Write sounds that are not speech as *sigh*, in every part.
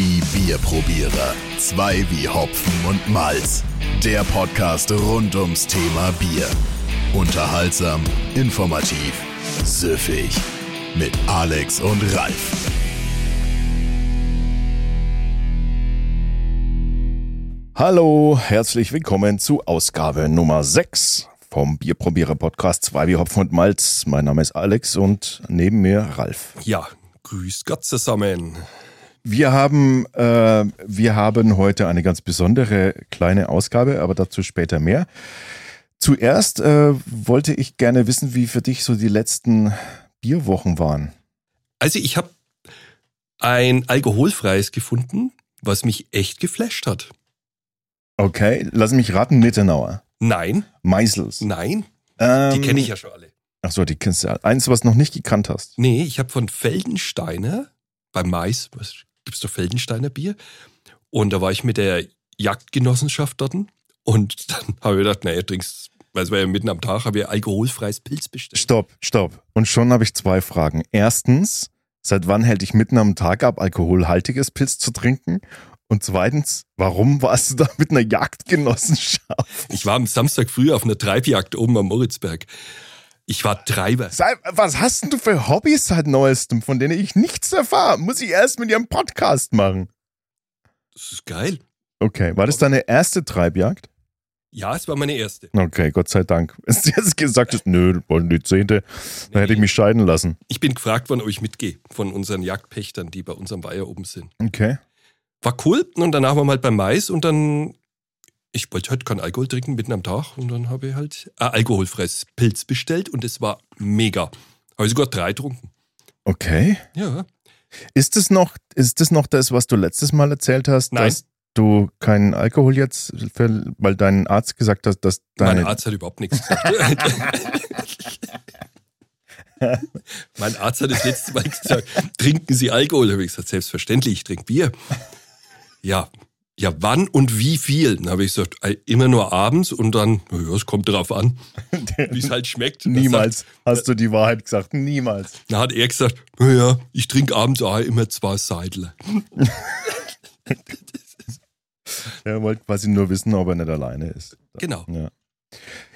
Die Bierprobierer. Zwei wie Hopfen und Malz. Der Podcast rund ums Thema Bier. Unterhaltsam, informativ, süffig. Mit Alex und Ralf. Hallo, herzlich willkommen zu Ausgabe Nummer 6 vom Bierprobierer Podcast 2 wie Hopfen und Malz. Mein Name ist Alex und neben mir Ralf. Ja, grüß Gott zusammen. Wir haben, äh, wir haben heute eine ganz besondere kleine Ausgabe, aber dazu später mehr. Zuerst äh, wollte ich gerne wissen, wie für dich so die letzten Bierwochen waren. Also ich habe ein alkoholfreies gefunden, was mich echt geflasht hat. Okay, lass mich raten, Nittenauer. Nein, Meisels. nein, Ähm, die kenne ich ja schon alle. Ach so, die kennst du ja. Eins, was noch nicht gekannt hast. Nee, ich habe von Feldensteiner beim Mais, was gibt's doch Feldensteiner Bier? Und da war ich mit der Jagdgenossenschaft dort und dann *laughs* habe ich gedacht, naja, trinkst, weil es war ja mitten am Tag, habe ich alkoholfreies Pilz bestellt. Stopp, stopp. Und schon habe ich zwei Fragen. Erstens, seit wann hält dich mitten am Tag ab, alkoholhaltiges Pilz zu trinken? Und zweitens, warum warst du da mit einer Jagdgenossenschaft? Ich war am Samstag früh auf einer Treibjagd oben am Moritzberg. Ich war Treiber. Was hast denn du für Hobbys seit neuestem, von denen ich nichts erfahre? Muss ich erst mit ihrem Podcast machen. Das ist geil. Okay, war das deine erste Treibjagd? Ja, es war meine erste. Okay, Gott sei Dank. *laughs* Wenn du jetzt gesagt hast, nö, wollen die zehnte, dann hätte ich mich scheiden lassen. Ich bin gefragt worden, ob ich mitgehe von unseren Jagdpächtern, die bei uns am Weiher oben sind. Okay. War cool und danach waren wir halt beim Mais und dann, ich wollte halt keinen Alkohol trinken mitten am Tag und dann habe ich halt ein alkoholfreies Pilz bestellt und es war mega. Habe ich sogar drei getrunken. Okay. Ja. Ist das noch, ist das noch das, was du letztes Mal erzählt hast, Nein. dass du keinen Alkohol jetzt, für, weil dein Arzt gesagt hat, dass Mein deine, Arzt hat überhaupt nichts gesagt. *laughs* mein Arzt hat das letzte Mal gesagt, trinken Sie Alkohol? Habe ich gesagt, selbstverständlich, ich trinke Bier. Ja, ja, wann und wie viel? Dann habe ich gesagt, ey, immer nur abends und dann, ja, es kommt drauf an, *laughs* wie es halt schmeckt. Niemals hast du die Wahrheit gesagt, niemals. Sagt, dann hat er gesagt, naja, ich trinke abends auch immer zwei Seidler. *laughs* Er wollte quasi nur wissen, ob er nicht alleine ist. Genau. Ja,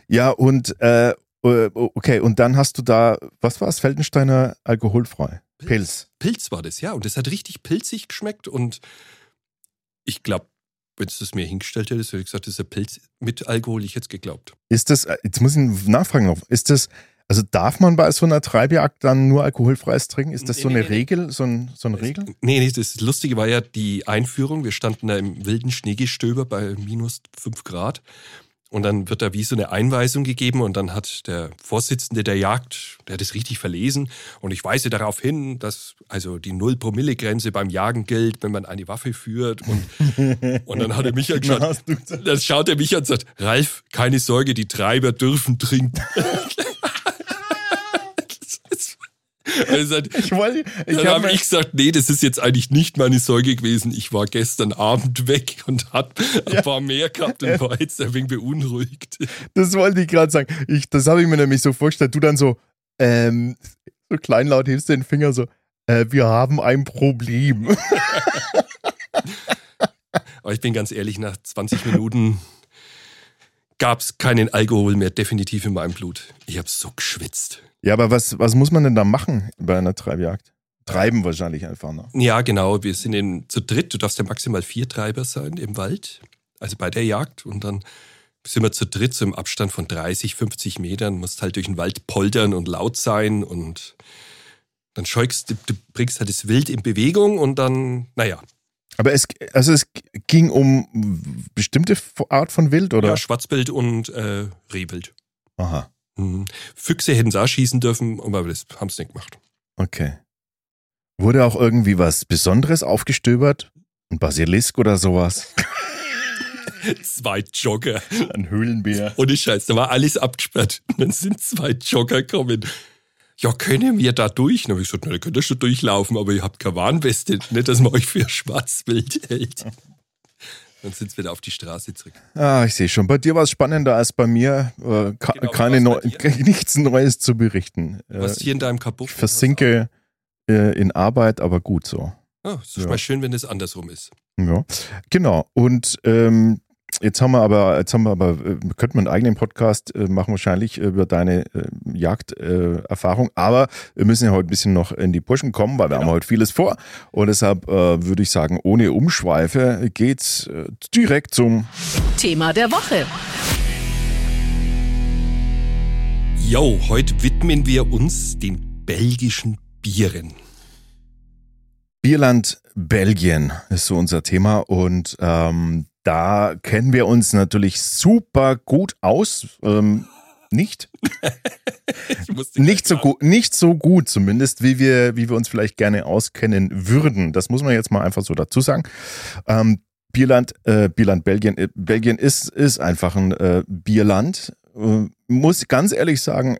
ja und äh, äh, okay, und dann hast du da, was war es, Feldensteiner alkoholfrei? Pilz. Pilz war das, ja. Und das hat richtig pilzig geschmeckt und ich glaube, wenn du das mir hingestellt hättest, hätte ich gesagt, das ist ein Pilz mit Alkohol, ich hätte es geglaubt. Ist das, äh, jetzt muss ich nachfragen noch, ist das, also darf man bei so einer Treibjagd dann nur alkoholfreies trinken? Ist das Nee, so nee, eine nee, nee. Regel, so, ein, so eine Regel? Nee, nee, das Lustige war ja die Einführung. Wir standen da im wilden Schneegestöber bei minus 5 Grad. Und dann wird da wie so eine Einweisung gegeben und dann hat der Vorsitzende der Jagd, der hat es richtig verlesen. Und ich weise darauf hin, dass also die Null-Promille-Grenze beim Jagen gilt, wenn man eine Waffe führt. Und, *laughs* und dann hat er mich Na, angeschaut, dann schaut er mich an und sagt, Ralf, keine Sorge, die Treiber dürfen trinken. *laughs* Also, Ich wollte, ich dann habe habe ich gesagt, nee, das ist jetzt eigentlich nicht meine Sorge gewesen. Ich war gestern Abend weg und hat ein paar mehr gehabt und war jetzt ein wenig beunruhigt. das wollte ich gerade sagen. Ich, das habe ich mir nämlich so vorgestellt. Du dann so, ähm, so kleinlaut hebst den Finger so, äh, wir haben ein Problem. *laughs* Aber ich bin ganz ehrlich, nach 20 Minuten gab es keinen Alkohol mehr definitiv in meinem Blut. Ich habe so geschwitzt. Ja, aber was, was muss man denn da machen bei einer Treibjagd? Treiben wahrscheinlich einfach noch. Ja, genau. Wir sind in, zu dritt. Du darfst ja maximal vier Treiber sein im Wald, also bei der Jagd. Und dann sind wir zu dritt so im Abstand von 30, 50 Metern. Musst halt durch den Wald poltern und laut sein. Und dann scheukst du, du bringst halt das Wild in Bewegung und dann, naja, Aber es, also es ging um bestimmte Art von Wild, oder? ja, Schwarzbild und äh, Rehwild. Aha, Mhm. Füchse hätten sie auch schießen dürfen, aber das haben sie nicht gemacht. okay. Wurde auch irgendwie was Besonderes aufgestöbert? Ein Basilisk oder sowas? *laughs* Zwei Jogger. Ein Höhlenbär. Ohne Scheiß, da war alles abgesperrt. Und dann sind zwei Jogger gekommen. Ja, können wir da durch? Dann habe ich gesagt, na, ihr könnt ja schon durchlaufen, aber ihr habt keine Warnweste. Nicht, dass man euch für Schwarzwild hält. Dann sind sie wieder auf die Straße zurück. Ah, ich sehe schon. Bei dir war es spannender als bei mir. Äh, ka Genau, keine Neu *laughs* nichts Neues zu berichten. Äh, Was hier in deinem Kabuff? ich versinke äh, in Arbeit, aber gut so. Oh, ist ja. mal schön, wenn es andersrum ist. Ja, genau. Und ähm, Jetzt haben wir aber, jetzt haben wir aber, äh, könnten wir einen eigenen Podcast äh, machen, wahrscheinlich über deine äh, Jagderfahrung. aber wir müssen ja heute ein bisschen noch in die Pushen kommen, weil wir genau. haben heute vieles vor. Und deshalb äh, würde ich sagen, ohne Umschweife geht's äh, direkt zum Thema der Woche. Jo, heute widmen wir uns den belgischen Bieren. Bierland Belgien ist so unser Thema und ähm, da kennen wir uns natürlich super gut aus. Ähm, nicht? nicht so gut, nicht so gut zumindest, wie wir, wie wir uns vielleicht gerne auskennen würden. Das muss man jetzt mal einfach so dazu sagen. Ähm, Bierland, äh, Bierland Belgien, äh, Belgien ist, ist einfach ein äh, Bierland. Äh, muss ganz ehrlich sagen,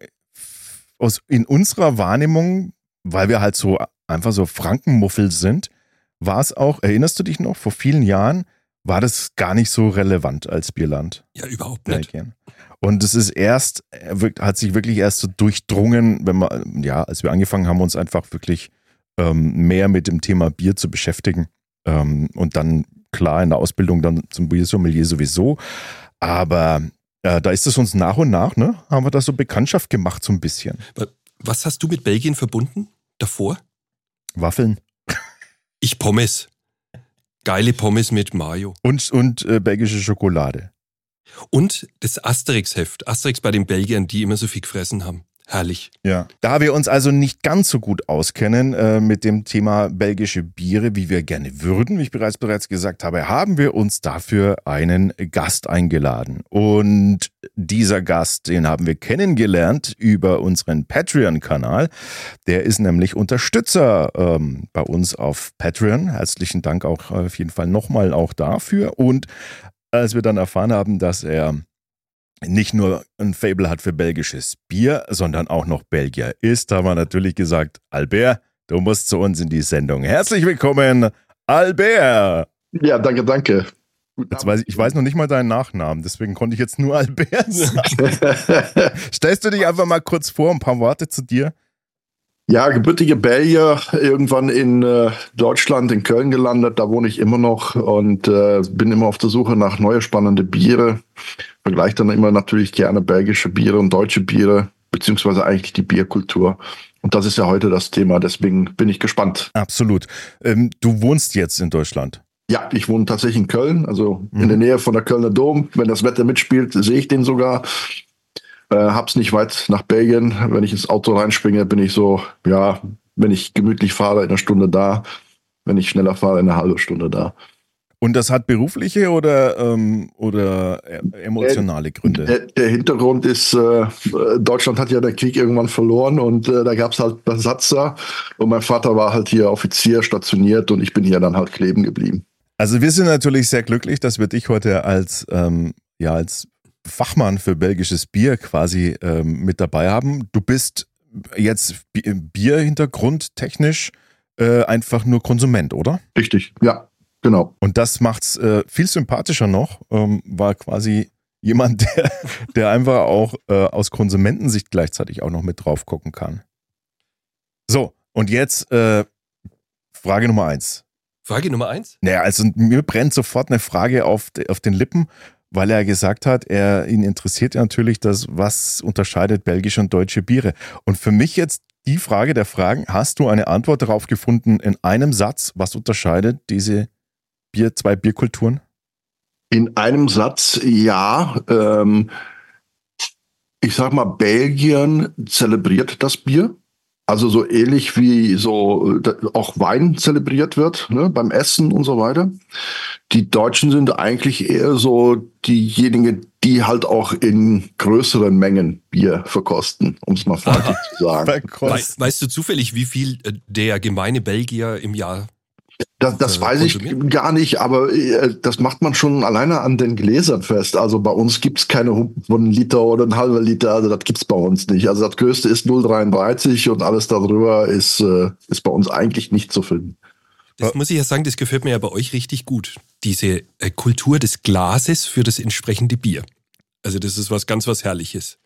aus, in unserer Wahrnehmung, weil wir halt so einfach so Frankenmuffel sind, war es auch, erinnerst du dich noch, vor vielen Jahren war das gar nicht so relevant als Bierland. Ja, überhaupt nicht. Und es ist erst, hat sich wirklich erst so durchdrungen, wenn man, ja, als wir angefangen haben, uns einfach wirklich ähm, mehr mit dem Thema Bier zu beschäftigen. Ähm, und dann, klar, in der Ausbildung dann zum Biersommelier sowieso. Aber äh, da ist es uns nach und nach, ne, haben wir da so Bekanntschaft gemacht, so ein bisschen. Was hast du mit Belgien verbunden davor? Waffeln. Ich Pommes. Geile Pommes mit Mayo. Und, und äh, belgische Schokolade. Und das Asterix-Heft. Asterix bei den Belgiern, die immer so viel gefressen haben. Herrlich. Ja. Da wir uns also nicht ganz so gut auskennen äh, mit dem Thema belgische Biere, wie wir gerne würden, wie ich bereits bereits gesagt habe, haben wir uns dafür einen Gast eingeladen. Und dieser Gast, den haben wir kennengelernt über unseren Patreon-Kanal. Der ist nämlich Unterstützer ähm, bei uns auf Patreon. Herzlichen Dank auch auf jeden Fall nochmal auch dafür. Und als wir dann erfahren haben, dass er nicht nur ein Fable hat für belgisches Bier, sondern auch noch Belgier ist, haben wir natürlich gesagt, Albert, du musst zu uns in die Sendung. Herzlich willkommen, Albert. Ja, danke, danke. Weiß ich, ich weiß noch nicht mal deinen Nachnamen, deswegen konnte ich jetzt nur *laughs* Albert sagen. *laughs* Stellst du dich einfach mal kurz vor, ein paar Worte zu dir? Ja, gebürtige Belgier, irgendwann in äh, Deutschland, in Köln gelandet. Da wohne ich immer noch und äh, bin immer auf der Suche nach neue spannende Biere. Vergleiche dann immer natürlich gerne belgische Biere und deutsche Biere, beziehungsweise eigentlich die Bierkultur. Und das ist ja heute das Thema, deswegen bin ich gespannt. Absolut. Ähm, du wohnst jetzt in Deutschland. Ja, ich wohne tatsächlich in Köln, also mhm. in der Nähe von der Kölner Dom. Wenn das Wetter mitspielt, sehe ich den sogar. Äh, hab's nicht weit nach Belgien. Wenn ich ins Auto reinspringe, bin ich so, ja, wenn ich gemütlich fahre, in einer Stunde da. Wenn ich schneller fahre, in einer halben Stunde da. Und das hat berufliche oder, ähm, oder emotionale Gründe? Der, der Hintergrund ist, äh, Deutschland hat ja den Krieg irgendwann verloren und äh, da gab es halt Besatzer. Und mein Vater war halt hier Offizier stationiert und ich bin hier dann halt kleben geblieben. Also wir sind natürlich sehr glücklich, dass wir dich heute als, ähm, ja, als Fachmann für belgisches Bier quasi ähm, mit dabei haben. Du bist jetzt Bierhintergrund technisch äh, einfach nur Konsument, oder? Richtig, ja, genau. Und das macht's äh, viel sympathischer noch, ähm, war quasi jemand, *laughs* der, der einfach auch äh, aus Konsumentensicht gleichzeitig auch noch mit drauf gucken kann. So, und jetzt äh, Frage Nummer eins. Frage Nummer eins? Naja, also mir brennt sofort eine Frage auf, auf den Lippen weil er gesagt hat, er ihn interessiert natürlich das, was unterscheidet belgische und deutsche Biere. Und für mich jetzt die Frage der Fragen, hast du eine Antwort darauf gefunden in einem Satz, was unterscheidet diese Bier, zwei Bierkulturen? In einem Satz, ja. Ähm, ich sag mal, Belgien zelebriert das Bier. Also so ähnlich wie so auch Wein zelebriert wird ne, beim Essen und so weiter. Die Deutschen sind eigentlich eher so diejenigen, die halt auch in größeren Mengen Bier verkosten, um es mal freundlich zu *laughs* sagen. Weißt, weißt du zufällig, wie viel äh, der gemeine Belgier im Jahr das, das äh, weiß ich gar nicht, aber äh, das macht man schon alleine an den Gläsern fest. Also bei uns gibt es keine Humpen von einem Liter oder ein halber Liter, also das gibt es bei uns nicht. Also das größte ist 0,33 und alles darüber ist, äh, ist bei uns eigentlich nicht zu finden. Das muss ich ja sagen, das gefällt mir ja bei euch richtig gut. Diese äh, Kultur des Glases für das entsprechende Bier. Also das ist was ganz was Herrliches.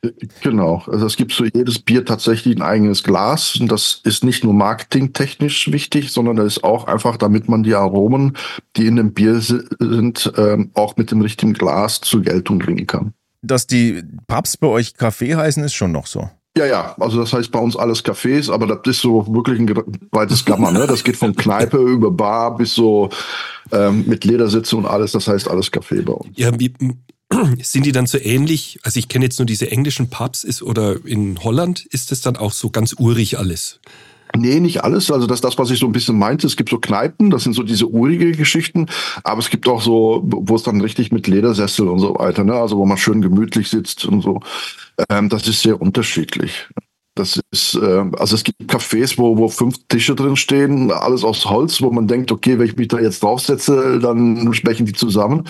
Genau. Also es gibt für jedes Bier tatsächlich ein eigenes Glas. Und das ist nicht nur marketingtechnisch wichtig, sondern das ist auch einfach, damit man die Aromen, die in dem Bier sind, ähm, auch mit dem richtigen Glas zur Geltung bringen kann. Dass die Pubs bei euch Kaffee heißen, ist schon noch so. Ja, ja, also das heißt bei uns alles Cafés, aber das ist so wirklich ein weites Gamma. Ne? Das geht von Kneipe *laughs* über Bar bis so ähm, mit Ledersitze und alles. Das heißt alles Café bei uns. Ja, wie, *clears throat* sind die dann so ähnlich? Also ich kenne jetzt nur diese englischen Pubs ist oder in Holland ist das dann auch so ganz urig alles. Nee, nicht alles. Also das das, was ich so ein bisschen meinte. Es gibt so Kneipen, das sind so diese urige Geschichten, aber es gibt auch so, wo es dann richtig mit Ledersessel und so weiter, ne? Also wo man schön gemütlich sitzt und so. Ähm, das ist sehr unterschiedlich. Das ist, äh, also es gibt Cafés, wo, wo fünf Tische drin stehen, alles aus Holz, wo man denkt, okay, wenn ich mich da jetzt draufsetze, dann sprechen die zusammen.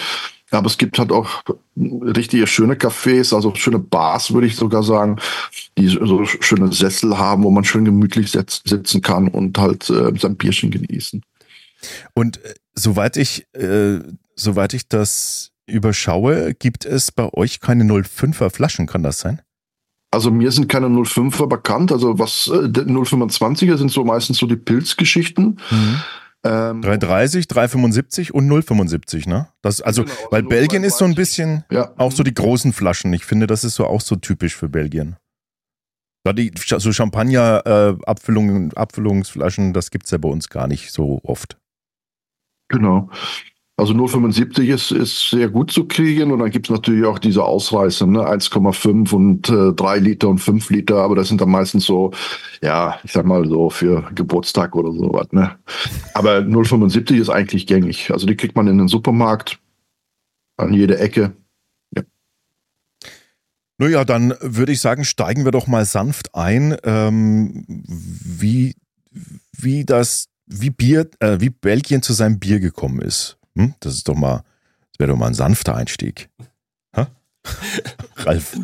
Aber es gibt halt auch richtige schöne Cafés, also schöne Bars, würde ich sogar sagen, die so schöne Sessel haben, wo man schön gemütlich sitzen kann und halt äh, sein Bierchen genießen. Und äh, soweit ich, äh, soweit ich das überschaue, gibt es bei euch keine 05er Flaschen, kann das sein? Also mir sind keine 05er bekannt. Also was äh, 025er sind so meistens so die Pilzgeschichten. Mhm. Ähm, 330, 375 und 075, ne? Das, also, genau, weil Belgien ist so ein bisschen ja. auch so die großen Flaschen. Ich finde, das ist so auch so typisch für Belgien. Da die, so Champagner-Abfüllungen, äh, Abfüllungsflaschen, das gibt es ja bei uns gar nicht so oft. Genau. Also 0,75 ist, ist sehr gut zu kriegen und dann gibt es natürlich auch diese Ausreißer, ne? 1,5 und äh, 3 Liter und 5 Liter, aber das sind dann meistens so, ja, ich sag mal so für Geburtstag oder sowas. Ne? Aber 0,75 ist eigentlich gängig. Also die kriegt man in den Supermarkt an jeder Ecke. Ja. Naja, dann würde ich sagen, steigen wir doch mal sanft ein, ähm, wie, wie das, wie Bier, äh, wie Belgien zu seinem Bier gekommen ist. Hm? Das ist doch mal, das wäre doch mal ein sanfter Einstieg. *laughs* Ralf.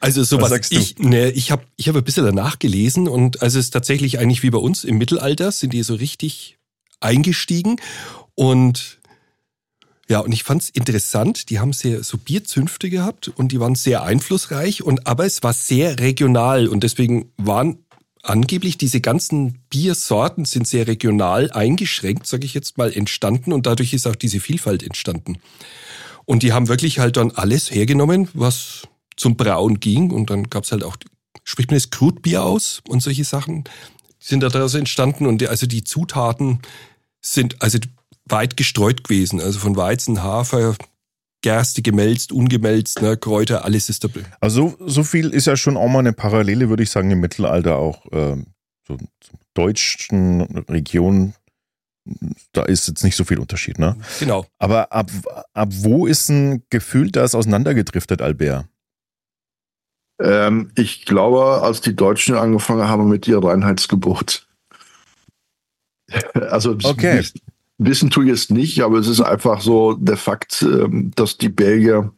Also sowas, was ich, ne, ich habe ich hab ein bisschen danach gelesen und also es ist tatsächlich eigentlich wie bei uns im Mittelalter sind die so richtig eingestiegen und ja, und ich fand es interessant, die haben sehr so Bierzünfte gehabt und die waren sehr einflussreich und aber es war sehr regional und deswegen waren angeblich diese ganzen Biersorten sind sehr regional eingeschränkt, sage ich jetzt mal, entstanden und dadurch ist auch diese Vielfalt entstanden. Und die haben wirklich halt dann alles hergenommen, was zum Brauen ging. Und dann gab's halt auch, spricht man das Krutbier aus und solche Sachen sind daraus entstanden. Und die, also die Zutaten sind also weit gestreut gewesen, also von Weizen, Hafer, Gerste gemälzt, ungemälzt, ne, Kräuter, alles ist dabei. Also so viel ist ja schon auch mal eine Parallele, würde ich sagen, im Mittelalter auch ähm, so deutschen Regionen. Da ist jetzt nicht so viel Unterschied, ne? Genau. Aber ab, ab wo ist ein Gefühl das auseinandergedriftet, Albert? Ähm, ich glaube, als die Deutschen angefangen haben mit ihr Reinheitsgebot. *laughs* also okay. Wissen tue ich es nicht, aber es ist einfach so der Fakt, ähm, dass die Belgier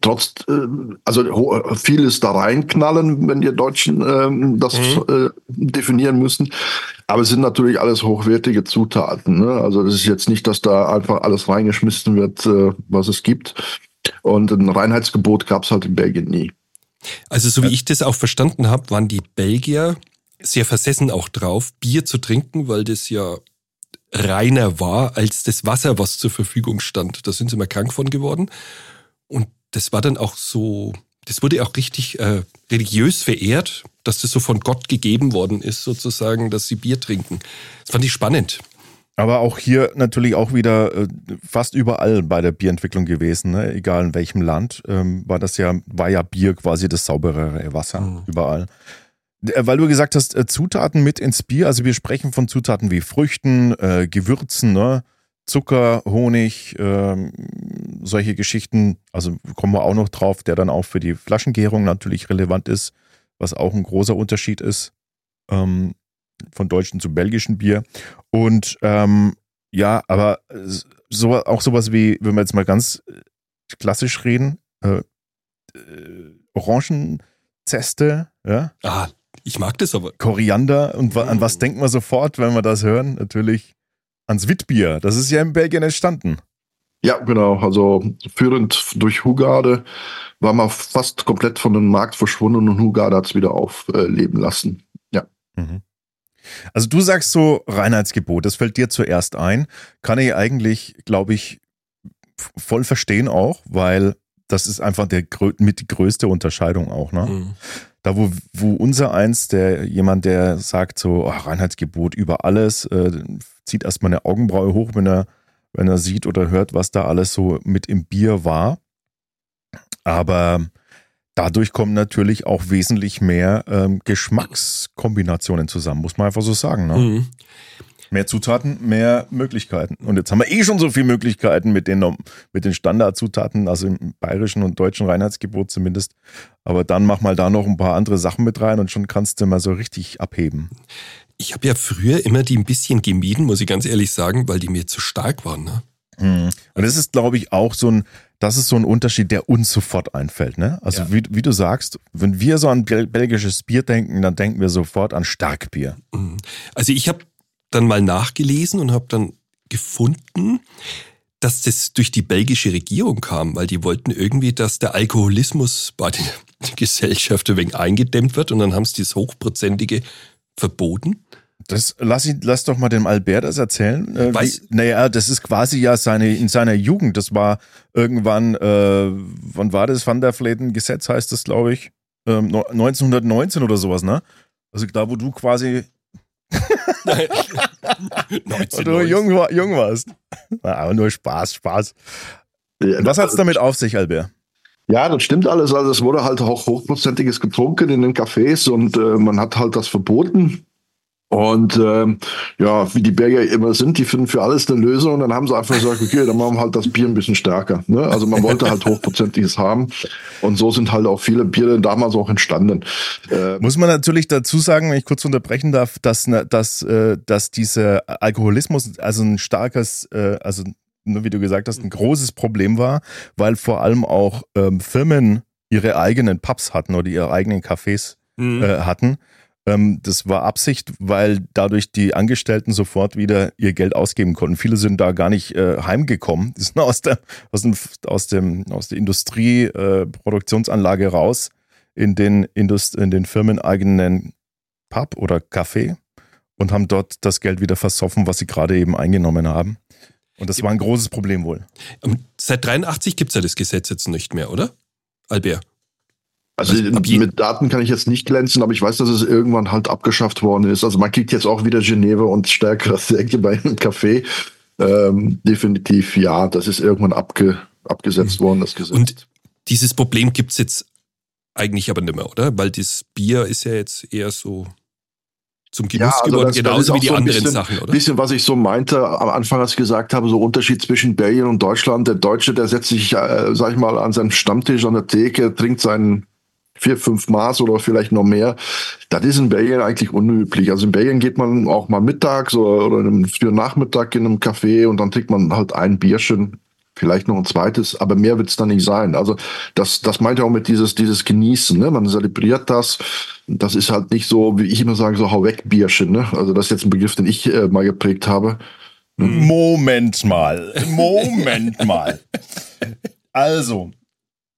trotz, äh, also vieles da reinknallen, wenn die Deutschen ähm, das mhm. Äh, definieren müssen. Aber es sind natürlich alles hochwertige Zutaten. Ne? Also das ist jetzt nicht, dass da einfach alles reingeschmissen wird, äh, was es gibt. Und ein Reinheitsgebot gab es halt in Belgien nie. Also so wie ich das auch verstanden habe, waren die Belgier sehr versessen auch drauf, Bier zu trinken, weil das ja reiner war als das Wasser, was zur Verfügung stand. Da sind sie mal krank von geworden. Und das war dann auch so, das wurde auch richtig äh, religiös verehrt, dass das so von Gott gegeben worden ist, sozusagen, dass sie Bier trinken. Das fand ich spannend. Aber auch hier natürlich auch wieder äh, fast überall bei der Bierentwicklung gewesen, ne? egal in welchem Land, ähm, war das ja, war ja Bier quasi das sauberere Wasser mhm. überall. Äh, weil du gesagt hast, äh, Zutaten mit ins Bier, also wir sprechen von Zutaten wie Früchten, äh, Gewürzen, ne? Zucker, Honig, äh, solche Geschichten, also kommen wir auch noch drauf, der dann auch für die Flaschengärung natürlich relevant ist, was auch ein großer Unterschied ist ähm, von deutschen zu belgischen Bier. Und ähm, ja, aber so, auch sowas wie, wenn wir jetzt mal ganz klassisch reden, äh, äh, Orangenzeste, ja. Ah, ich mag das aber. Koriander. Und an was denkt man sofort, wenn wir das hören? Natürlich ans Witbier. Das ist ja in Belgien entstanden. Ja, genau. Also führend durch Hugarde war man fast komplett von dem Markt verschwunden und Hugarde hat es wieder aufleben lassen. Ja. Mhm. Also du sagst so Reinheitsgebot, das fällt dir zuerst ein. Kann ich eigentlich, glaube ich, voll verstehen auch, weil das ist einfach der mit die größte Unterscheidung auch, ne? Mhm. Da, wo, wo unser eins, der jemand, der sagt so, oh, Reinheitsgebot über alles, äh, zieht erstmal eine Augenbraue hoch, wenn er, wenn er sieht oder hört, was da alles so mit im Bier war. Aber dadurch kommen natürlich auch wesentlich mehr ähm, Geschmackskombinationen zusammen, muss man einfach so sagen. Ne? Mhm. Mehr Zutaten, mehr Möglichkeiten. Und jetzt haben wir eh schon so viele Möglichkeiten mit den, mit den Standardzutaten, also im bayerischen und deutschen Reinheitsgebot zumindest. Aber dann mach mal da noch ein paar andere Sachen mit rein und schon kannst du mal so richtig abheben. Ich habe ja früher immer die ein bisschen gemieden, muss ich ganz ehrlich sagen, weil die mir zu stark waren. Ne? Mhm. Und das ist, glaube ich, auch so ein, das ist so ein Unterschied, der uns sofort einfällt. Ne? Also ja. wie, wie, du sagst, wenn wir so an belgisches Bier denken, dann denken wir sofort an Starkbier. Mhm. Also ich habe dann mal nachgelesen und habe dann gefunden, dass das durch die belgische Regierung kam, weil die wollten irgendwie, dass der Alkoholismus bei der *laughs* Gesellschaft ein wenig eingedämmt wird und dann haben sie das Hochprozentige verboten. Das lass, ich, lass doch mal dem Albert das erzählen. Äh, Weiß, wie, naja, das ist quasi ja seine in seiner Jugend. Das war irgendwann, äh, wann war das? Van der Fleten Gesetz heißt das, glaube ich, äh, 1919 oder sowas, ne? Also da, wo du quasi Nein. *laughs* 19, du jung, jung warst. Aber nur Spaß, Spaß. Ja, was hat's damit auf sich, Albert? Ja, das stimmt alles. Also es wurde halt auch hochprozentiges getrunken in den Cafés und äh, man hat halt das verboten. Und ähm, ja, wie die Berger immer sind, die finden für alles eine Lösung. Und dann haben sie einfach gesagt, okay, dann machen wir halt das Bier ein bisschen stärker. Ne? Also man wollte halt hochprozentiges haben. Und so sind halt auch viele Biere damals auch entstanden. Äh, Muss man natürlich dazu sagen, wenn ich kurz unterbrechen darf, dass, ne, dass, äh, dass dieser Alkoholismus also ein starkes, äh, also wie du gesagt hast, ein großes Problem war, weil vor allem auch ähm, Firmen ihre eigenen Pubs hatten oder ihre eigenen Cafés mhm. äh, hatten ähm, das war Absicht, weil dadurch die Angestellten sofort wieder ihr Geld ausgeben konnten. Viele sind da gar nicht äh, heimgekommen. Die sind *laughs* aus der, aus dem, aus dem, aus der Industrieproduktionsanlage äh, raus in den, Indust in den firmeneigenen Pub oder Café und haben dort das Geld wieder versoffen, was sie gerade eben eingenommen haben. Und das war ein großes Problem wohl. Seit 83 gibt es ja das Gesetz jetzt nicht mehr, oder? Albert? Also mit Daten kann ich jetzt nicht glänzen, aber ich weiß, dass es irgendwann halt abgeschafft worden ist. Also man kriegt jetzt auch wieder Geneve und stärkere Säcke bei einem Café. Ähm, definitiv, ja, das ist irgendwann abge, abgesetzt mhm. worden, das Gesetz. Und dieses Problem gibt es jetzt eigentlich aber nicht mehr, oder? Weil das Bier ist ja jetzt eher so zum Genuss ja, also geworden, das, genauso das wie die so anderen bisschen, Sachen, oder? bisschen, was ich so meinte am Anfang, als ich gesagt habe, so Unterschied zwischen Belgien und Deutschland. Der Deutsche, der setzt sich, äh, sag ich mal, an seinem Stammtisch an der Theke, trinkt seinen vier, fünf Maß oder vielleicht noch mehr. Das ist in Belgien eigentlich unüblich. Also in Belgien geht man auch mal mittags oder, oder einem frühen Nachmittag in einem Café und dann trinkt man halt ein Bierchen, vielleicht noch ein zweites, aber mehr wird es dann nicht sein. Also das, das meint ja auch mit dieses, dieses Genießen, ne? Man zelebriert das. Das ist halt nicht so, wie ich immer sage, so hau weg Bierchen, ne? Also das ist jetzt ein Begriff, den ich äh, mal geprägt habe. Moment mal, Moment mal. Also,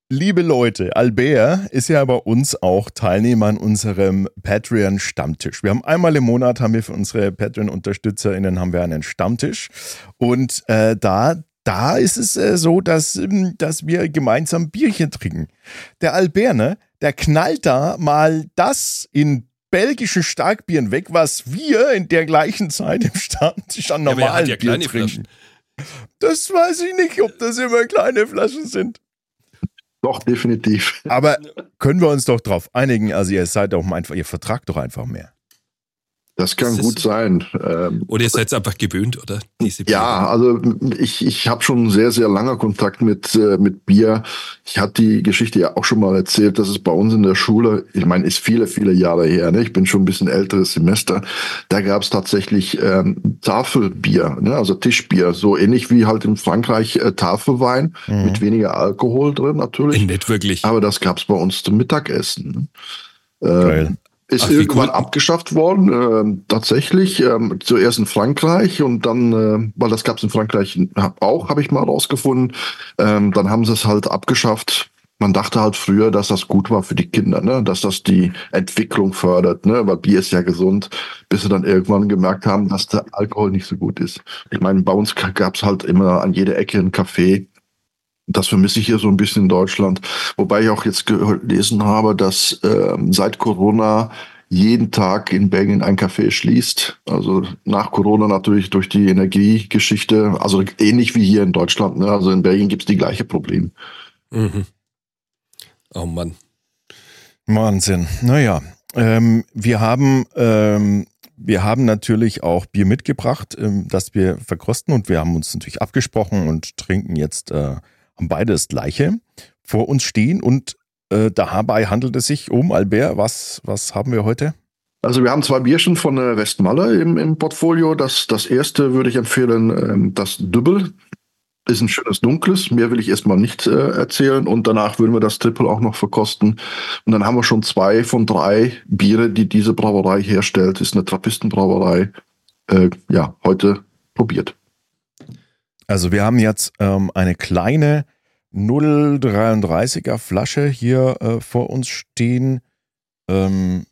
Liebe Leute, Albert ist ja bei uns auch Teilnehmer an unserem Patreon Stammtisch. Wir haben einmal im Monat haben wir für unsere Patreon Unterstützerinnen haben wir einen Stammtisch und äh, da da ist es äh, so, dass ähm, dass wir gemeinsam Bierchen trinken. Der Albert, ne, der knallt da mal das in belgischen Starkbieren weg, was wir in der gleichen Zeit im Stammtisch an normalen ja, ja Bier trinken. Flaschen. Das weiß ich nicht, ob das immer kleine Flaschen sind. Doch, definitiv. Aber können wir uns doch darauf einigen, also ihr seid doch einfach, ihr vertragt doch einfach mehr. Das kann das gut sein. Ähm, oder ihr seid einfach gewöhnt, oder? ja, also ich, ich habe schon sehr, sehr lange Kontakt mit, äh, mit Bier. Ich hatte die Geschichte ja auch schon mal erzählt, dass es bei uns in der Schule, ich meine, ist viele, viele Jahre her, ne? ich bin schon ein bisschen älteres Semester, da gab es tatsächlich ähm, Tafelbier, ne? also Tischbier, so ähnlich wie halt in Frankreich äh, Tafelwein, mhm. mit weniger Alkohol drin natürlich. Nicht wirklich. Aber das gab es bei uns zum Mittagessen. Ne? Geil. Ist Ach, irgendwann cool. abgeschafft worden, äh, tatsächlich. Ähm, zuerst in Frankreich und dann, äh, weil das gab es in Frankreich auch, habe ich mal rausgefunden. Ähm, dann haben sie es halt abgeschafft. Man dachte halt früher, dass das gut war für die Kinder, ne? dass das die Entwicklung fördert, ne? weil Bier ist ja gesund, bis sie dann irgendwann gemerkt haben, dass der Alkohol nicht so gut ist. Ich meine, bei uns gab es halt immer an jeder Ecke ein Café das vermisse ich hier so ein bisschen in Deutschland. Wobei ich auch jetzt gelesen habe, dass äh, seit Corona jeden Tag in Belgien ein Café schließt. Also nach Corona natürlich durch die Energiegeschichte, also ähnlich wie hier in Deutschland. Ne? Also in Belgien gibt es die gleiche Problem. Mhm. Oh Mann. Wahnsinn. Naja, ähm, wir haben ähm, wir haben natürlich auch Bier mitgebracht, ähm, das wir verkosten und wir haben uns natürlich abgesprochen und trinken jetzt äh, haben beide das gleiche vor uns stehen und äh, dabei handelt es sich um, Albert, was, was haben wir heute? Also wir haben zwei Bierchen von äh, Westmalle im, im Portfolio. Das, das erste würde ich empfehlen, ähm, das Dübbel. Ist ein schönes Dunkles. Mehr will ich erstmal nicht äh, erzählen. Und danach würden wir das Triple auch noch verkosten. Und dann haben wir schon zwei von drei Biere, die diese Brauerei herstellt. Ist eine Trappistenbrauerei. Äh, ja, heute probiert. Also wir haben jetzt ähm, eine kleine 0,33er Flasche hier äh, vor uns stehen. Ähm,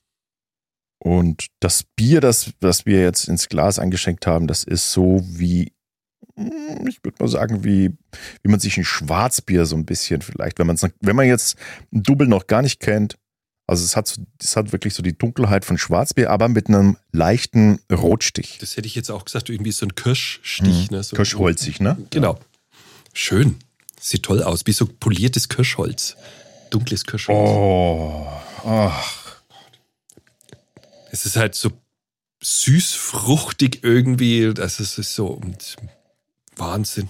und das Bier, das, das wir jetzt ins Glas eingeschenkt haben, das ist so wie, hm, ich würde mal sagen, wie, wie man sich ein Schwarzbier so ein bisschen vielleicht, wenn, man's, wenn man jetzt ein Double noch gar nicht kennt, also es hat, es hat wirklich so die Dunkelheit von Schwarzbier, aber mit einem leichten Rotstich. Das hätte ich jetzt auch gesagt, irgendwie so ein Kirschstich. Mhm. Ne? So Kirschholzig, ne? Genau. Schön. Sieht toll aus, wie so poliertes Kirschholz. Dunkles Kirschholz. Oh, ach. Es ist halt so süß-fruchtig irgendwie. Das ist so Wahnsinn.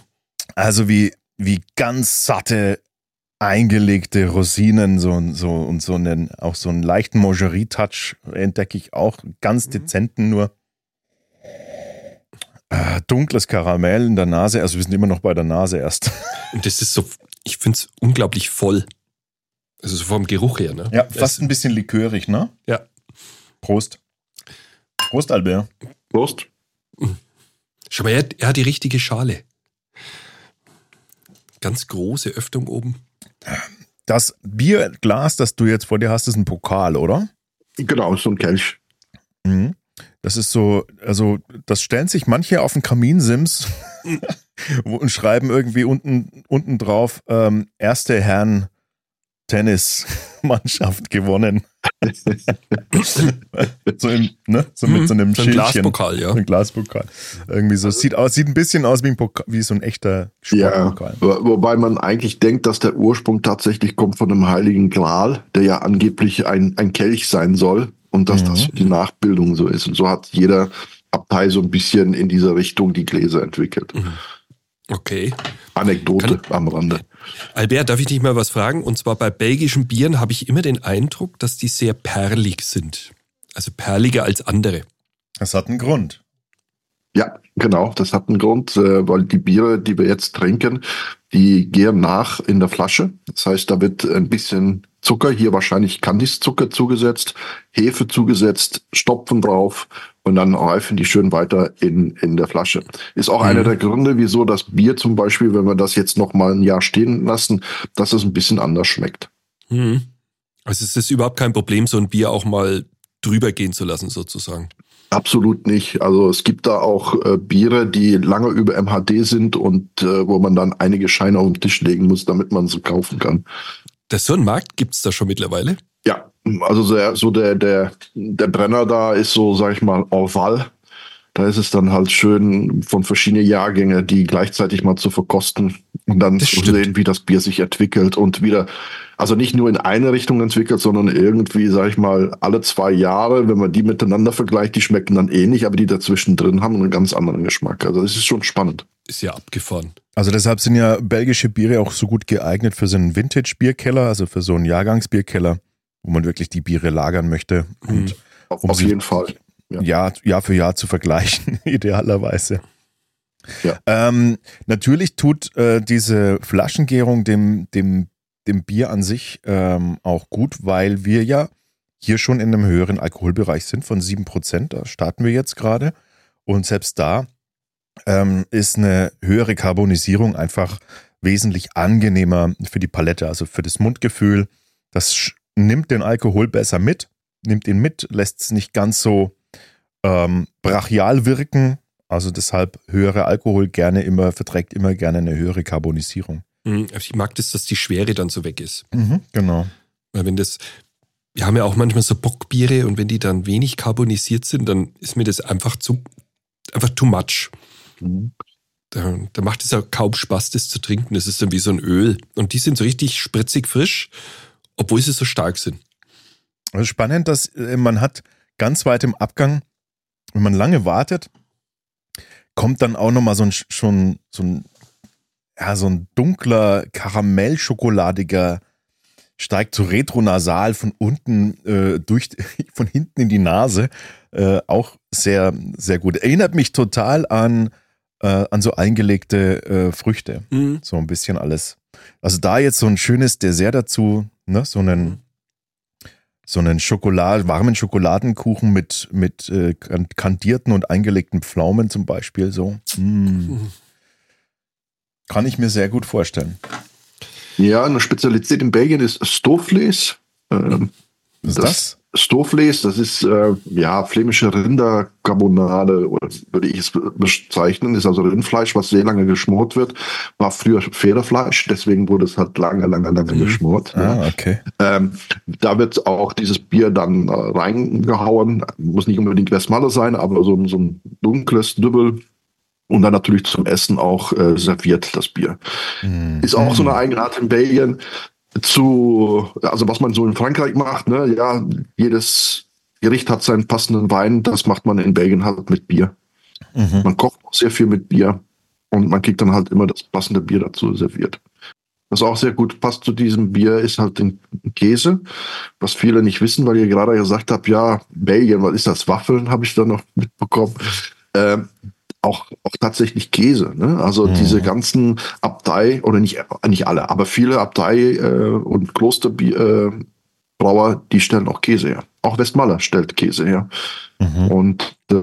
Also wie, wie ganz satte eingelegte Rosinen so, so, und so einen, auch so einen leichten Mangerie-Touch entdecke ich auch, ganz mhm. dezenten nur. Äh, dunkles Karamell in der Nase, also wir sind immer noch bei der Nase erst. Und das ist so, ich finde es unglaublich voll. Also so vom Geruch her, ne? Ja, fast ein bisschen likörig, ne? Ja. Prost. Prost, Albert. Prost. Schau mal, er hat, er hat die richtige Schale. Ganz große Öffnung oben. Das Bierglas, das du jetzt vor dir hast, ist ein Pokal, oder? Genau, so ein Kelch. Mhm. Das ist so, also das stellen sich manche auf den Kaminsims *laughs* und schreiben irgendwie unten, unten drauf, ähm, erste Herren Tennismannschaft gewonnen. *laughs* so, im, ne? so mit so einem mhm. so ein Glaspokal, ja. Ein Glaspokal. Irgendwie so. Sieht, aus, sieht ein bisschen aus wie, ein Pokal, wie so ein echter Sportpokal. Ja, wobei man eigentlich denkt, dass der Ursprung tatsächlich kommt von einem heiligen Gral, der ja angeblich ein, ein Kelch sein soll und dass mhm. das die Nachbildung so ist. Und so hat jeder Abtei so ein bisschen in dieser Richtung die Gläser entwickelt. Mhm. Okay. Anekdote Kann, am Rande. Albert, darf ich dich mal was fragen? Und zwar bei belgischen Bieren habe ich immer den Eindruck, dass die sehr perlig sind. Also perliger als andere. Das hat einen Grund. Ja, genau, das hat einen Grund, äh, weil die Biere, die wir jetzt trinken, die gehen nach in der Flasche. Das heißt, da wird ein bisschen Zucker, hier wahrscheinlich Kandiszucker zugesetzt, Hefe zugesetzt, Stopfen drauf und dann reifen die schön weiter in, in der Flasche. Ist auch mhm. einer der Gründe, wieso das Bier zum Beispiel, wenn wir das jetzt noch mal ein Jahr stehen lassen, dass es ein bisschen anders schmeckt. Mhm. Also es ist überhaupt kein Problem, so ein Bier auch mal drüber gehen zu lassen, sozusagen. Absolut nicht. Also es gibt da auch äh, Biere, die lange über MHD sind und äh, wo man dann einige Scheine auf den Tisch legen muss, damit man sie kaufen kann. Das so ein Markt gibt es da schon mittlerweile? Ja, also der, so der, der, der Brenner da ist so, sag ich mal, Oval. Da ist es dann halt schön, von verschiedenen Jahrgänge, die gleichzeitig mal zu verkosten und dann das zu stimmt. sehen, wie das Bier sich entwickelt und wieder, also nicht nur in eine Richtung entwickelt, sondern irgendwie, sag ich mal, alle zwei Jahre, wenn man die miteinander vergleicht, die schmecken dann ähnlich, aber die dazwischen drin haben einen ganz anderen Geschmack. Also das ist schon spannend. Ist ja abgefahren. Also deshalb sind ja belgische Biere auch so gut geeignet für so einen Vintage-Bierkeller, also für so einen Jahrgangsbierkeller, wo man wirklich die Biere lagern möchte. Und mhm. um auf jeden Fall. Ja. Jahr, Jahr für Jahr zu vergleichen, *laughs* idealerweise. Ja. Ähm, natürlich tut äh, diese Flaschengärung dem, dem, dem Bier an sich ähm, auch gut, weil wir ja hier schon in einem höheren Alkoholbereich sind von 7%. Da starten wir jetzt gerade. Und selbst da ähm, ist eine höhere Carbonisierung einfach wesentlich angenehmer für die Palette, also für das Mundgefühl. Das nimmt den Alkohol besser mit, nimmt ihn mit, lässt es nicht ganz so ähm, brachial wirken. Also deshalb höhere Alkohol gerne immer, verträgt immer gerne eine höhere Carbonisierung. Mhm, ich mag das, dass die Schwere dann so weg ist. Mhm, genau. Weil wenn das, wir haben ja auch manchmal so Bockbiere und wenn die dann wenig carbonisiert sind, dann ist mir das einfach zu, einfach too much. Mhm. Da, da, macht es ja kaum Spaß, das zu trinken. Das ist dann wie so ein Öl. Und die sind so richtig spritzig frisch, obwohl sie so stark sind. Also spannend, dass äh, man hat ganz weit im Abgang, wenn man lange wartet, kommt dann auch nochmal so ein, schon, so ein, ja, so ein dunkler, karamellschokoladiger, steigt so retronasal von unten äh, durch, *laughs* von hinten in die Nase. Äh, auch sehr, sehr gut. Erinnert mich total an äh, an so eingelegte äh, Früchte. Mhm. So ein bisschen alles. Also da jetzt so ein schönes Dessert dazu, ne? so einen, mhm. So einen Schokolade, warmen Schokoladenkuchen mit, mit äh, kandierten und eingelegten Pflaumen zum Beispiel. So. Mm. *laughs* Kann ich mir sehr gut vorstellen. Ja, eine Spezialität in Belgien ist Stoffles. Ähm, Was ist das? Das? Stofles, das ist äh, ja flämische Rindercarbonade, würde ich es bezeichnen. Ist also Rindfleisch, was sehr lange geschmort wird. War früher Pferdefleisch, deswegen wurde es halt lange, lange, lange mhm. geschmort. Ah, okay. Ähm, da wird auch dieses Bier dann äh, reingehauen. Muss nicht unbedingt Westmalle sein, aber so, so ein dunkles Dübbel. Und dann natürlich zum Essen auch äh, serviert das Bier. Mm. Ist auch so eine Eigenart in Belgien zu, also was man so in Frankreich macht, ne, ja, jedes Gericht hat seinen passenden Wein, das macht man in Belgien halt mit Bier. Mhm. Man kocht auch sehr viel mit Bier und man kriegt dann halt immer das passende Bier dazu serviert. Was auch sehr gut passt zu diesem Bier ist halt den Käse, was viele nicht wissen, weil ihr gerade gesagt habt, ja, Belgien, was ist das? Waffeln habe ich da noch mitbekommen. Ähm, auch, auch tatsächlich Käse. Ne? Also mhm. diese ganzen Abtei, oder nicht, nicht alle, aber viele Abtei äh, und Klosterbrauer, äh, die stellen auch Käse her. Auch Westmaler stellt Käse her. Mhm. Und äh,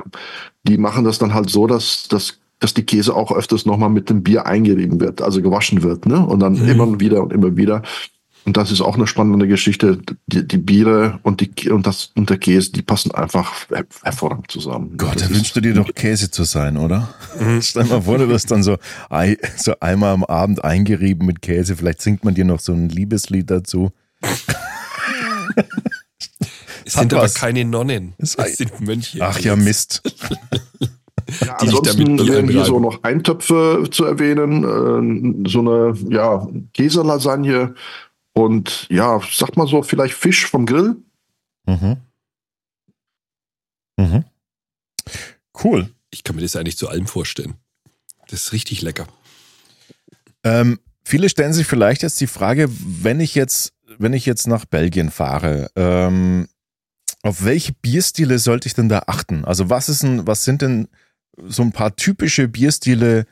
die machen das dann halt so, dass, dass, dass die Käse auch öfters nochmal mit dem Bier eingerieben wird, also gewaschen wird. Ne? Und dann mhm. immer wieder und immer wieder. Und das ist auch eine spannende Geschichte. Die, die Biere und, die, und, das, und der Käse, die passen einfach hervorragend zusammen. Gott, da wünschst du dir doch Käse zu sein, oder? Mhm. *laughs* Stell mal vor, du wirst dann so, so einmal am Abend eingerieben mit Käse. Vielleicht singt man dir noch so ein Liebeslied dazu. *laughs* Es sind aber keine Nonnen. Es sind Mönche. Ach ja, Mist. *laughs* Ja, ansonsten wären hier so noch Eintöpfe zu erwähnen, äh, so eine ja, Käselasagne und ja, sag mal so, vielleicht Fisch vom Grill. Mhm. Mhm. Cool. Ich kann mir das eigentlich zu allem vorstellen. Das ist richtig lecker. Ähm, viele stellen sich vielleicht jetzt die Frage, wenn ich jetzt, wenn ich jetzt nach Belgien fahre, ähm, auf welche Bierstile sollte ich denn da achten? Also was ist ein, was sind denn so ein paar typische Bierstile,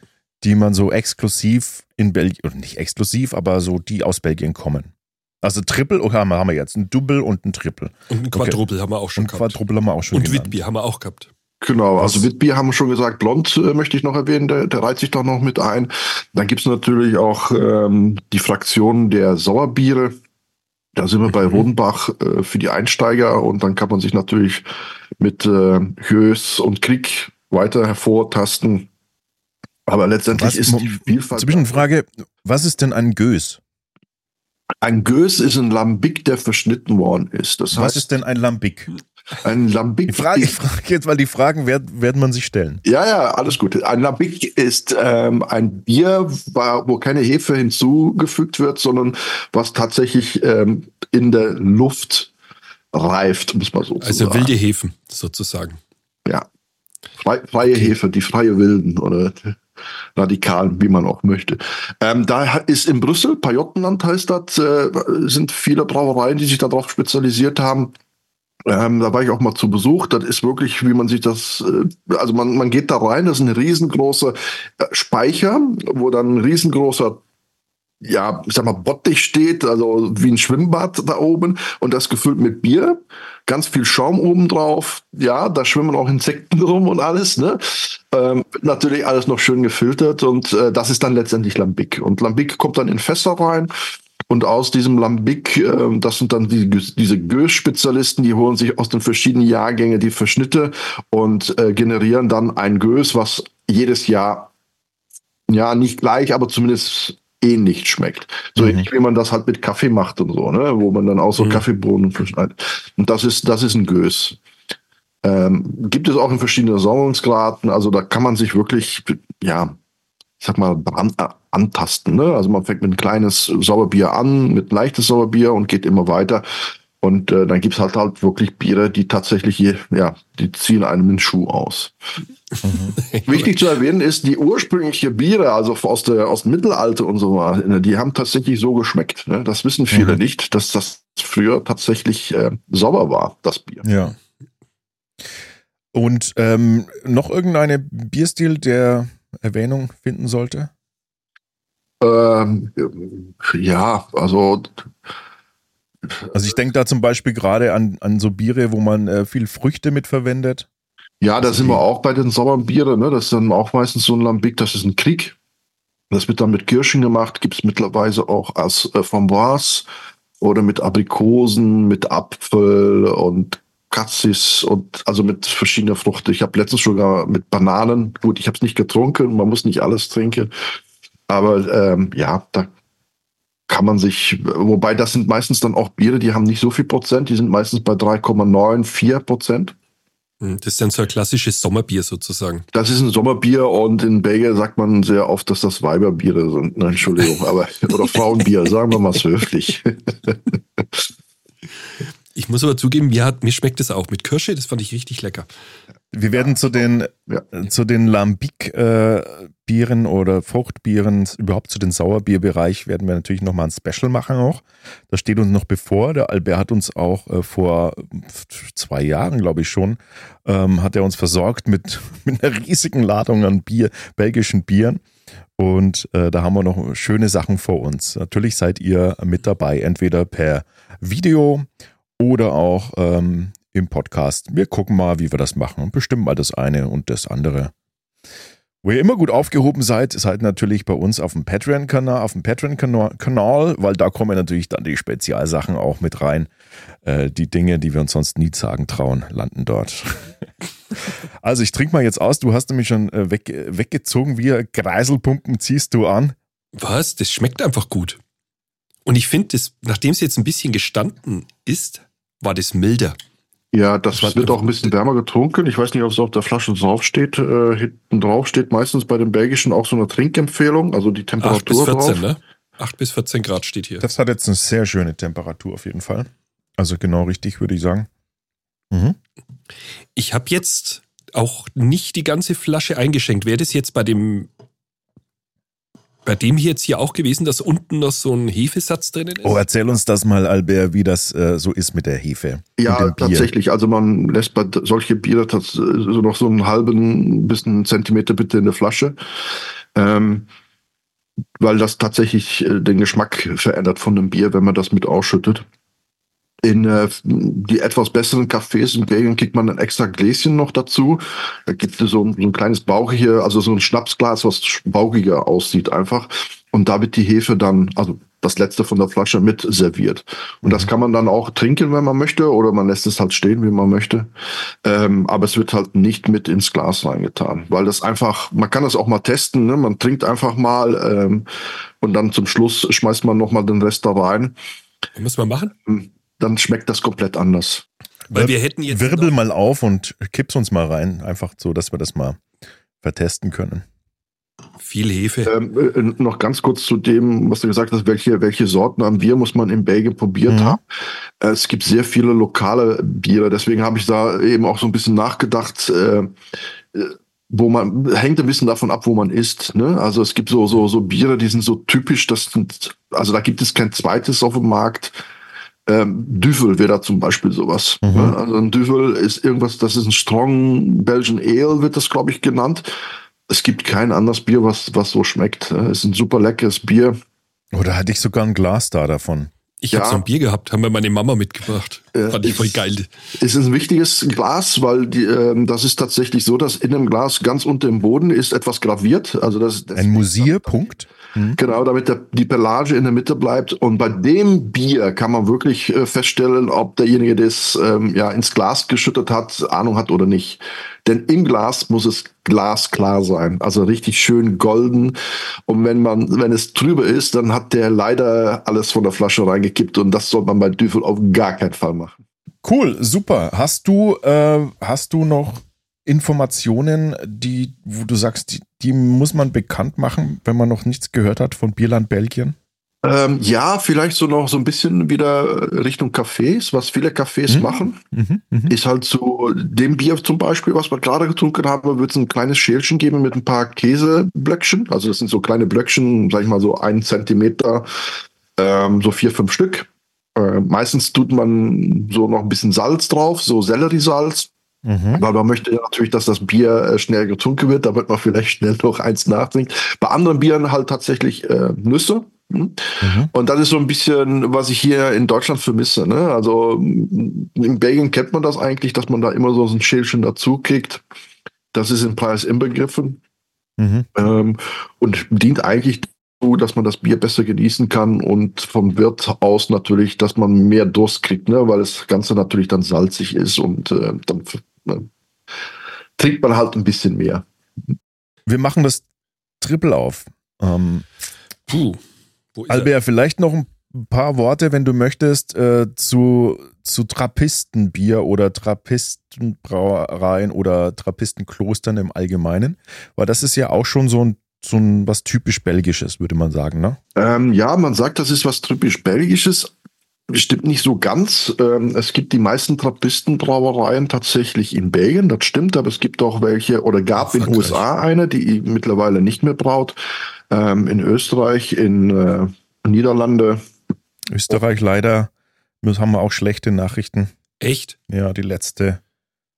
die man so exklusiv in Belgien, oder nicht exklusiv, aber so die aus Belgien kommen. Also Triple okay, haben wir jetzt, ein Double und ein Triple. Und ein Quadruple okay. haben wir auch schon und gehabt. Quadruple haben wir auch schon Und Witbier haben wir auch gehabt. Genau, also Witbier haben wir schon gesagt, Blond äh, möchte ich noch erwähnen, der, der reiht sich doch noch mit ein. Dann gibt es natürlich auch ähm, die Fraktion der Sauerbiere. Da sind wir bei mhm. Rodenbach äh, für die Einsteiger und dann kann man sich natürlich mit äh, Hös und Krieg weiter hervortasten. Aber letztendlich was, ist die Vielfalt. Zwischenfrage, was ist denn ein Gös? Ein Gös ist ein Lambic, der verschnitten worden ist. Das was heißt, ist denn ein Lambic? Ein Lambic. Ich frage, ich frage jetzt, weil die Fragen werden, werden man sich stellen. Ja, ja, alles gut. Ein Lambic ist ähm, ein Bier, wo keine Hefe hinzugefügt wird, sondern was tatsächlich ähm, in der Luft reift, muss man so also sagen. Also wilde Hefen sozusagen. Ja, Freie, freie okay. Hefe, die freie Wilden oder Radikalen, wie man auch möchte. Ähm, da ist in Brüssel, Pajottenland heißt das, äh, sind viele Brauereien, die sich darauf spezialisiert haben. Ähm, da war ich auch mal zu Besuch. Das ist wirklich, wie man sich das, äh, also man, man geht da rein, das ist ein riesengroßer äh, Speicher, wo dann ein riesengroßer ja, ich sag mal, Bottich steht, also wie ein Schwimmbad da oben und das gefüllt mit Bier, ganz viel Schaum oben drauf. Ja, da schwimmen auch Insekten *laughs* rum und alles, ne? Ähm, natürlich alles noch schön gefiltert und äh, das ist dann letztendlich Lambic. Und Lambic kommt dann in Fässer rein und aus diesem Lambic, äh, das sind dann die, diese Gös-Spezialisten, die holen sich aus den verschiedenen Jahrgängen die Verschnitte und äh, generieren dann ein Gös, was jedes Jahr ja nicht gleich, aber zumindest ähnlich schmeckt. So mhm. ähnlich wie man das halt mit Kaffee macht und so, ne? wo man dann auch so mhm. Kaffeebohnen verschneidet. Und das ist, das ist ein Gös. Ähm, gibt es auch in verschiedenen Sauerungsgraden, also da kann man sich wirklich, ja, ich sag mal, an, äh, antasten. Ne? Also man fängt mit ein kleines Sauerbier an, mit ein leichtes Sauerbier und geht immer weiter. Und äh, dann gibt's halt halt wirklich Biere, die tatsächlich, hier, ja, die ziehen einem den Schuh aus. Mhm. *laughs* Wichtig zu erwähnen ist, die ursprüngliche Biere, also aus, der, aus dem Mittelalter und so weiter, die haben tatsächlich so geschmeckt. Ne? Das wissen viele mhm. nicht, dass das früher tatsächlich äh, sauber war, das Bier. Ja. Und ähm, noch irgendeine Bierstil, der Erwähnung finden sollte? Ähm, ja, also also ich denke da zum Beispiel gerade an, an so Biere, wo man äh, viel Früchte mit verwendet. Ja, da also sind wir auch bei den Sommerbieren. Ne? Das ist dann auch meistens so ein Lambic, das ist ein Krieg. Das wird dann mit Kirschen gemacht, gibt es mittlerweile auch als äh, Framboise oder mit Aprikosen, mit Apfel und Cassis und also mit verschiedener Frucht. Ich habe letztens sogar mit Bananen, gut, ich habe es nicht getrunken, man muss nicht alles trinken. Aber ähm, ja, da kann man sich, wobei das sind meistens dann auch Biere, die haben nicht so viel Prozent, die sind meistens bei 3,94 Prozent. Hm, das ist dann so ein klassisches Sommerbier sozusagen. Das ist ein Sommerbier und in Belgien sagt man sehr oft, dass das Weiberbiere sind. Ne, Entschuldigung, aber oder Frauenbier, sagen wir mal so höflich. *laughs* Ich muss aber zugeben, mir, hat, mir schmeckt es auch mit Kirsche, das fand ich richtig lecker. Wir werden zu den, ja. zu den Lambic-Bieren äh, oder Fruchtbieren, überhaupt zu den Sauerbierbereich, werden wir natürlich nochmal ein Special machen auch. Das steht uns noch bevor. Der Albert hat uns auch äh, vor zwei Jahren, glaube ich schon, ähm, hat er uns versorgt mit, *laughs* mit einer riesigen Ladung an Bier, belgischen Bieren. Und äh, da haben wir noch schöne Sachen vor uns. Natürlich seid ihr mit dabei, entweder per Video oder auch ähm, im Podcast. Wir gucken mal, wie wir das machen und bestimmen mal das eine und das andere. Wo ihr immer gut aufgehoben seid, seid natürlich bei uns auf dem Patreon-Kanal, auf dem Patreon-Kanal, weil da kommen natürlich dann die Spezialsachen auch mit rein. Äh, die Dinge, die wir uns sonst nie sagen trauen, landen dort. *laughs* also ich trinke mal jetzt aus. Du hast nämlich schon äh, weg, weggezogen. Wie Kreiselpumpen ziehst du an. Was? Das schmeckt einfach gut. Und ich finde, nachdem es jetzt ein bisschen gestanden ist, war das milder. Ja, das, das wird auch ein bisschen wärmer getrunken. Ich weiß nicht, ob es auf der Flasche draufsteht. Äh, hinten drauf steht meistens bei den belgischen auch so eine Trinkempfehlung, also die Temperatur 8 bis 14, drauf. Ne? 8 bis 14 Grad steht hier. Das hat jetzt eine sehr schöne Temperatur auf jeden Fall. Also genau richtig, würde ich sagen. Mhm. Ich habe jetzt auch nicht die ganze Flasche eingeschenkt. Wäre das jetzt bei dem bei dem hier jetzt hier auch gewesen, dass unten noch so ein Hefesatz drinnen ist? Oh, erzähl uns das mal, Albert, wie das äh, so ist mit der Hefe. Ja, tatsächlich. Also man lässt bei solche Biere so noch so einen halben bis einen Zentimeter bitte in der Flasche. Ähm, weil das tatsächlich äh, den Geschmack verändert von dem Bier, wenn man das mit ausschüttet. In äh, die etwas besseren Cafés in Belgien kriegt man ein extra Gläschen noch dazu. Da gibt es so, ein, so ein kleines Bauchige, also so ein Schnapsglas, was bauchiger aussieht einfach. Und da wird die Hefe dann, also das letzte von der Flasche mit serviert. Und das mhm. kann man dann auch trinken, wenn man möchte, oder man lässt es halt stehen, wie man möchte. Ähm, aber es wird halt nicht mit ins Glas reingetan, weil das einfach, man kann das auch mal testen, ne? man trinkt einfach mal ähm, und dann zum Schluss schmeißt man nochmal den Rest da rein. Muss man machen? Dann schmeckt das komplett anders. Weil wir hätten jetzt Wirbel mal auf und kipp's uns mal rein, einfach so, dass wir das mal vertesten können. Viel Hefe. Ähm, äh, noch ganz kurz zu dem, was du gesagt hast, welche, welche Sorten an Bier muss man in Belgien probiert mhm. haben. Äh, es gibt sehr viele lokale Biere, deswegen habe ich da eben auch so ein bisschen nachgedacht, äh, äh, wo man, hängt ein bisschen davon ab, wo man isst. Ne? Also es gibt so, so, so Biere, die sind so typisch, das sind, also da gibt es kein zweites auf dem Markt ähm, Düvel wäre da zum Beispiel sowas. Mhm. Also ein Düvel ist irgendwas, das ist ein Strong Belgian Ale, wird das, glaube ich, genannt. Es gibt kein anderes Bier, was, was so schmeckt. Es ist ein super leckeres Bier. Oder hatte ich sogar ein Glas da davon? Ich ja. habe so ein Bier gehabt, haben wir meine Mama mitgebracht. Äh, Fand ich voll geil. Es ist ein wichtiges Glas, weil die, äh, das ist tatsächlich so, dass in dem Glas ganz unter dem Boden ist etwas graviert. Also das, das ein Musierpunkt. Mhm. Genau, damit der, die Pelage in der Mitte bleibt. Und bei dem Bier kann man wirklich äh, feststellen, ob derjenige, der es ähm, ja, ins Glas geschüttet hat, Ahnung hat oder nicht. Denn im Glas muss es glasklar sein, also richtig schön golden. Und wenn man, wenn es trüber ist, dann hat der leider alles von der Flasche reingekippt und das soll man bei Düvel auf gar keinen Fall machen. Cool, super. Hast du, äh, hast du noch Informationen, die, wo du sagst, die, die, muss man bekannt machen, wenn man noch nichts gehört hat von Bierland Belgien? Ähm, ja, vielleicht so noch so ein bisschen wieder Richtung Cafés, was viele Cafés mhm. machen, mhm, mh. ist halt so dem Bier zum Beispiel, was wir gerade getrunken haben, wird es ein kleines Schälchen geben mit ein paar Käseblöckchen. Also das sind so kleine Blöckchen, sag ich mal so ein Zentimeter, ähm, so vier, fünf Stück. Äh, meistens tut man so noch ein bisschen Salz drauf, so Selleriesalz Mhm. Aber man möchte ja natürlich, dass das Bier äh, schnell getrunken wird, damit man vielleicht schnell noch eins nachtrinkt. Bei anderen Bieren halt tatsächlich äh, Nüsse. Hm? Mhm. Und das ist so ein bisschen, was ich hier in Deutschland vermisse. Ne? Also in Belgien kennt man das eigentlich, dass man da immer so ein Schälchen dazu kriegt. Das ist im Preis inbegriffen. Mhm. Ähm, und dient eigentlich dazu, dass man das Bier besser genießen kann und vom Wirt aus natürlich, dass man mehr Durst kriegt, ne? weil das Ganze natürlich dann salzig ist und äh, dann trinkt man halt ein bisschen mehr. Wir machen das Triple auf. Ähm, Puh. Albert, vielleicht noch ein paar Worte, wenn du möchtest, äh, zu, zu Trappistenbier oder Trappistenbrauereien oder Trappistenklostern im Allgemeinen. Weil das ist ja auch schon so ein so ein was typisch Belgisches, würde man sagen, ne? Ähm, ja, man sagt, das ist was typisch Belgisches. Stimmt nicht so ganz. Ähm, es gibt die meisten Trappistenbrauereien tatsächlich in Belgien, das stimmt, aber es gibt auch welche, oder gab in den USA eine, die mittlerweile nicht mehr braut. Ähm, in Österreich, in äh, Niederlande. Österreich leider haben wir auch schlechte Nachrichten. Echt? Ja, die letzte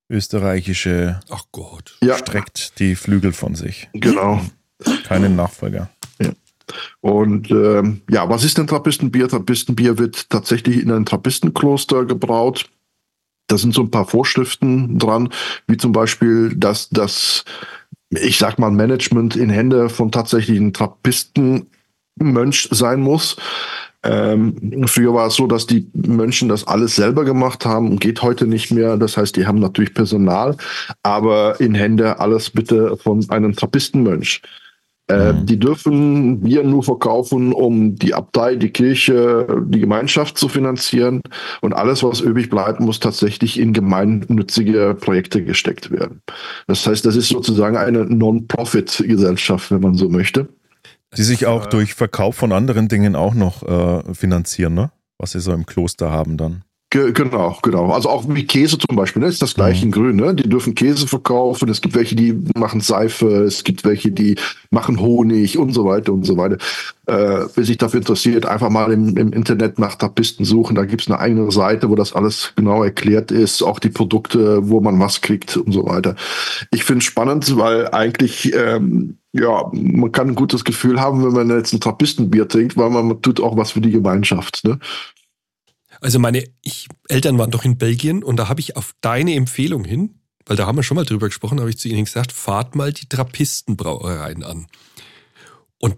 österreichische Ach Gott. Ja. streckt die Flügel von sich. Genau. Keinen Nachfolger. Und ähm, ja, was ist denn Trappistenbier? Trappistenbier wird tatsächlich in einem Trappistenkloster gebraut. Da sind so ein paar Vorschriften dran, wie zum Beispiel, dass das, ich sag mal, Management in Hände von tatsächlichen Trappistenmönch sein muss. Ähm, früher war es so, dass die Mönchen das alles selber gemacht haben und geht heute nicht mehr. Das heißt, die haben natürlich Personal, aber in Hände alles bitte von einem Trappistenmönch. Äh, mhm. Die dürfen Bier nur verkaufen, um die Abtei, die Kirche, die Gemeinschaft zu finanzieren. Und alles, was übrig bleibt, muss tatsächlich in gemeinnützige Projekte gesteckt werden. Das heißt, das ist sozusagen eine Non-Profit-Gesellschaft, wenn man so möchte. Die sich auch durch Verkauf von anderen Dingen auch noch äh, finanzieren, ne? Was sie so im Kloster haben dann. Genau, genau. Also auch wie Käse zum Beispiel, ne? ist das gleiche in mhm. Grün. Ne? Die dürfen Käse verkaufen. Es gibt welche, die machen Seife. Es gibt welche, die machen Honig und so weiter und so weiter. Äh, wer sich dafür interessiert, einfach mal im, im Internet nach Tapisten suchen. Da gibt's eine eigene Seite, wo das alles genau erklärt ist. Auch die Produkte, wo man was kriegt und so weiter. Ich finde es spannend, weil eigentlich ähm, ja, man kann ein gutes Gefühl haben, wenn man jetzt ein Trappistenbier trinkt, weil man, man tut auch was für die Gemeinschaft. Ne? Also meine ich, Eltern waren doch in Belgien und da habe ich auf deine Empfehlung hin, weil da haben wir schon mal drüber gesprochen, habe ich zu ihnen gesagt, fahrt mal die Trappistenbrauereien an. Und